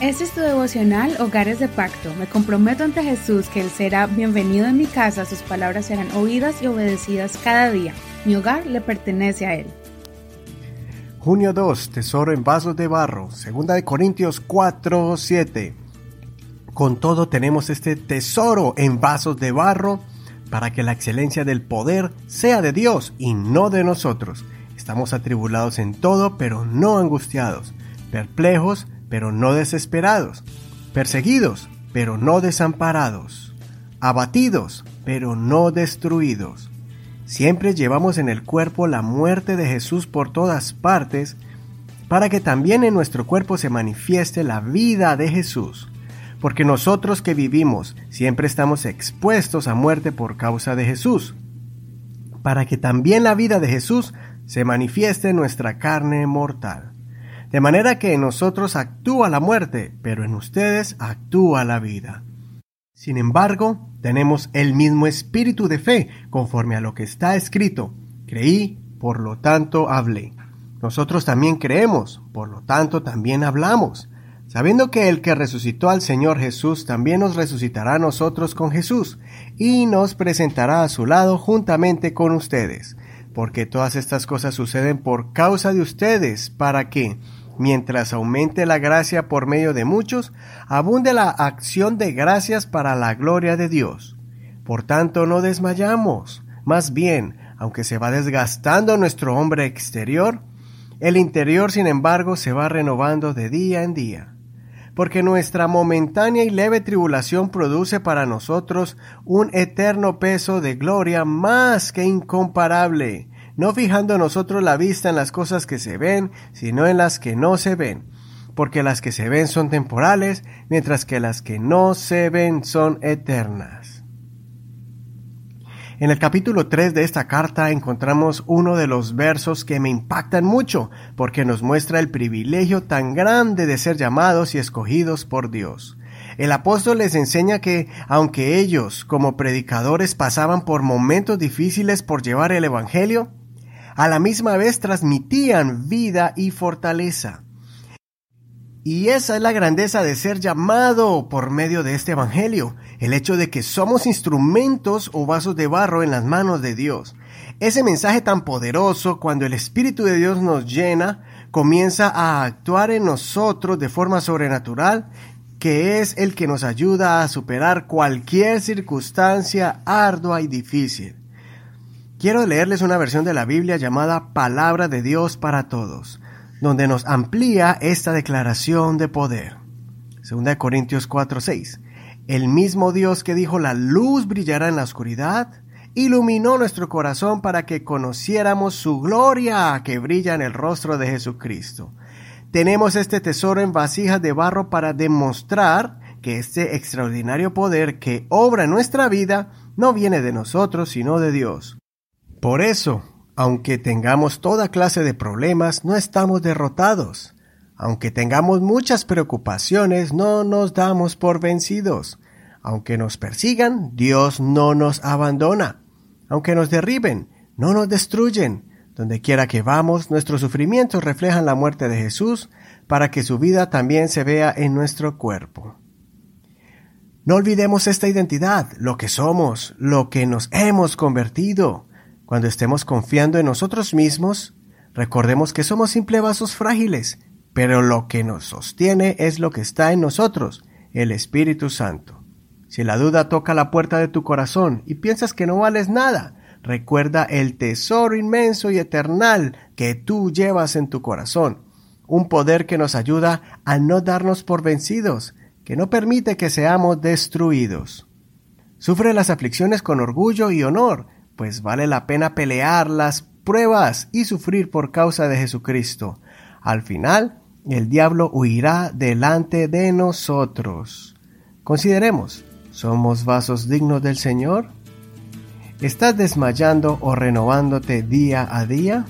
Este es tu devocional Hogares de Pacto. Me comprometo ante Jesús que Él será bienvenido en mi casa, sus palabras serán oídas y obedecidas cada día. Mi hogar le pertenece a Él. Junio 2, Tesoro en vasos de barro. Segunda de Corintios 4, 7. Con todo tenemos este tesoro en vasos de barro para que la excelencia del poder sea de Dios y no de nosotros. Estamos atribulados en todo, pero no angustiados, perplejos, pero no desesperados, perseguidos, pero no desamparados, abatidos, pero no destruidos. Siempre llevamos en el cuerpo la muerte de Jesús por todas partes, para que también en nuestro cuerpo se manifieste la vida de Jesús. Porque nosotros que vivimos siempre estamos expuestos a muerte por causa de Jesús, para que también la vida de Jesús se manifieste en nuestra carne mortal. De manera que en nosotros actúa la muerte, pero en ustedes actúa la vida. Sin embargo, tenemos el mismo espíritu de fe, conforme a lo que está escrito. Creí, por lo tanto hablé. Nosotros también creemos, por lo tanto también hablamos, sabiendo que el que resucitó al Señor Jesús también nos resucitará a nosotros con Jesús, y nos presentará a su lado juntamente con ustedes, porque todas estas cosas suceden por causa de ustedes, para que, mientras aumente la gracia por medio de muchos, abunde la acción de gracias para la gloria de Dios. Por tanto, no desmayamos. Más bien, aunque se va desgastando nuestro hombre exterior, el interior, sin embargo, se va renovando de día en día. Porque nuestra momentánea y leve tribulación produce para nosotros un eterno peso de gloria más que incomparable, no fijando nosotros la vista en las cosas que se ven, sino en las que no se ven, porque las que se ven son temporales, mientras que las que no se ven son eternas. En el capítulo 3 de esta carta encontramos uno de los versos que me impactan mucho, porque nos muestra el privilegio tan grande de ser llamados y escogidos por Dios. El apóstol les enseña que, aunque ellos, como predicadores, pasaban por momentos difíciles por llevar el Evangelio, a la misma vez transmitían vida y fortaleza. Y esa es la grandeza de ser llamado por medio de este Evangelio, el hecho de que somos instrumentos o vasos de barro en las manos de Dios. Ese mensaje tan poderoso, cuando el Espíritu de Dios nos llena, comienza a actuar en nosotros de forma sobrenatural, que es el que nos ayuda a superar cualquier circunstancia ardua y difícil. Quiero leerles una versión de la Biblia llamada Palabra de Dios para Todos, donde nos amplía esta declaración de poder. 2 Corintios 4:6. El mismo Dios que dijo la luz brillará en la oscuridad, iluminó nuestro corazón para que conociéramos su gloria que brilla en el rostro de Jesucristo. Tenemos este tesoro en vasijas de barro para demostrar que este extraordinario poder que obra en nuestra vida no viene de nosotros, sino de Dios. Por eso, aunque tengamos toda clase de problemas, no estamos derrotados. Aunque tengamos muchas preocupaciones, no nos damos por vencidos. Aunque nos persigan, Dios no nos abandona. Aunque nos derriben, no nos destruyen. Donde quiera que vamos, nuestros sufrimientos reflejan la muerte de Jesús para que su vida también se vea en nuestro cuerpo. No olvidemos esta identidad, lo que somos, lo que nos hemos convertido. Cuando estemos confiando en nosotros mismos, recordemos que somos simples vasos frágiles, pero lo que nos sostiene es lo que está en nosotros, el Espíritu Santo. Si la duda toca la puerta de tu corazón y piensas que no vales nada, recuerda el tesoro inmenso y eternal que tú llevas en tu corazón, un poder que nos ayuda a no darnos por vencidos, que no permite que seamos destruidos. Sufre las aflicciones con orgullo y honor, pues vale la pena pelear las pruebas y sufrir por causa de Jesucristo. Al final, el diablo huirá delante de nosotros. Consideremos, ¿somos vasos dignos del Señor? ¿Estás desmayando o renovándote día a día?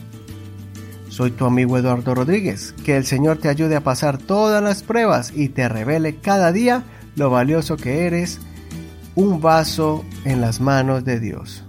Soy tu amigo Eduardo Rodríguez. Que el Señor te ayude a pasar todas las pruebas y te revele cada día lo valioso que eres, un vaso en las manos de Dios.